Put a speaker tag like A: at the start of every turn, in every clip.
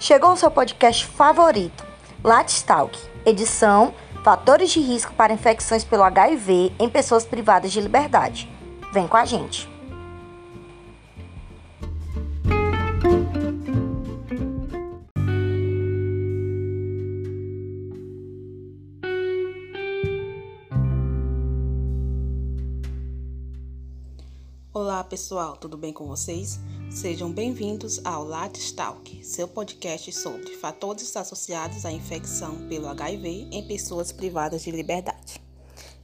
A: Chegou o seu podcast favorito, Latstalk, edição Fatores de risco para infecções pelo HIV em pessoas privadas de liberdade. Vem com a gente.
B: Olá pessoal, tudo bem com vocês? Sejam bem-vindos ao Lattes Talk, seu podcast sobre fatores associados à infecção pelo HIV em pessoas privadas de liberdade.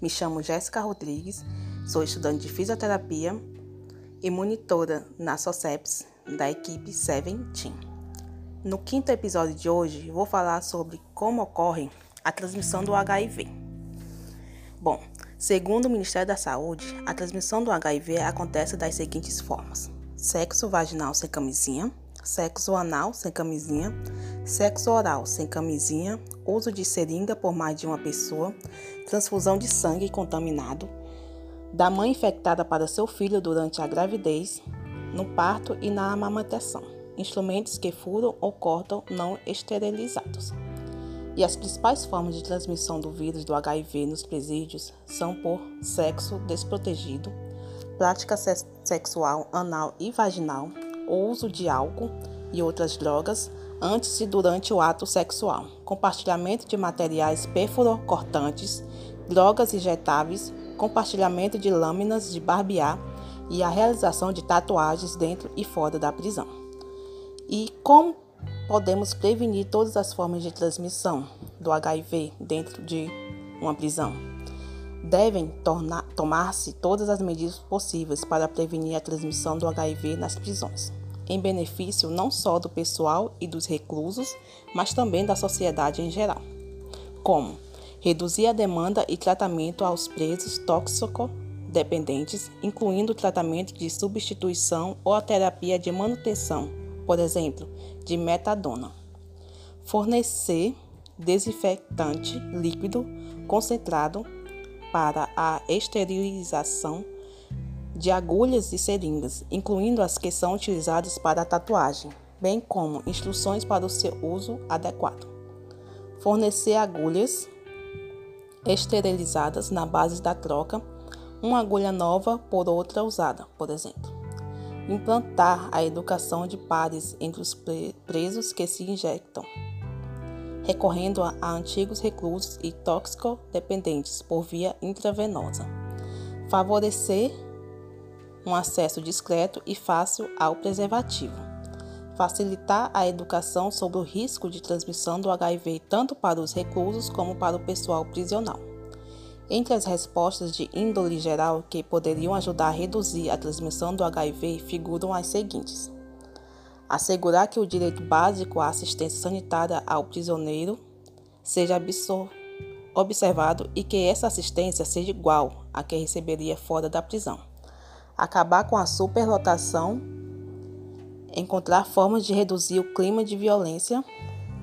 B: Me chamo Jéssica Rodrigues, sou estudante de fisioterapia e monitora na SOCEPS da equipe Seventeen. No quinto episódio de hoje, vou falar sobre como ocorre a transmissão do HIV. Bom, Segundo o Ministério da Saúde, a transmissão do HIV acontece das seguintes formas: sexo vaginal sem camisinha, sexo anal sem camisinha, sexo oral sem camisinha, uso de seringa por mais de uma pessoa, transfusão de sangue contaminado, da mãe infectada para seu filho durante a gravidez, no parto e na amamentação, instrumentos que furam ou cortam não esterilizados. E as principais formas de transmissão do vírus do HIV nos presídios são por sexo desprotegido, prática sexual anal e vaginal, uso de álcool e outras drogas antes e durante o ato sexual, compartilhamento de materiais perforocortantes, drogas injetáveis, compartilhamento de lâminas de barbear e a realização de tatuagens dentro e fora da prisão. E como podemos prevenir todas as formas de transmissão do HIV dentro de uma prisão. Devem tomar-se todas as medidas possíveis para prevenir a transmissão do HIV nas prisões, em benefício não só do pessoal e dos reclusos, mas também da sociedade em geral. Como reduzir a demanda e tratamento aos presos tóxico-dependentes, incluindo o tratamento de substituição ou a terapia de manutenção, por exemplo, de metadona. Fornecer desinfetante líquido concentrado para a esterilização de agulhas e seringas, incluindo as que são utilizadas para a tatuagem, bem como instruções para o seu uso adequado. Fornecer agulhas esterilizadas na base da troca, uma agulha nova por outra usada, por exemplo implantar a educação de pares entre os presos que se injectam, recorrendo a, antigos reclusos e tóxico-dependentes por via intravenosa, favorecer um acesso discreto e fácil ao preservativo, facilitar a educação sobre o risco de transmissão do HIV tanto para os reclusos como para o pessoal prisional. Entre as respostas de índole geral que poderiam ajudar a reduzir a transmissão do HIV figuram as seguintes: assegurar que o direito básico à assistência sanitária ao prisioneiro seja observado e que essa assistência seja igual à que receberia fora da prisão. Acabar com a superlotação, encontrar formas de reduzir o clima de violência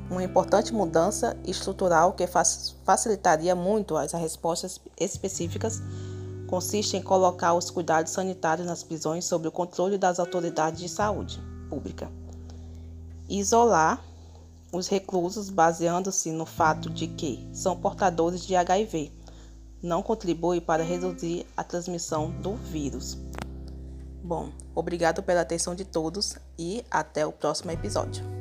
B: uma importante mudança estrutural que facilitaria muito as respostas específicas consiste em colocar os cuidados sanitários nas prisões sob o controle das autoridades de saúde pública. Isolar os reclusos baseando-se no fato de que são portadores de HIV não contribui para reduzir a transmissão do vírus. Bom, obrigado pela atenção de todos e até o próximo episódio.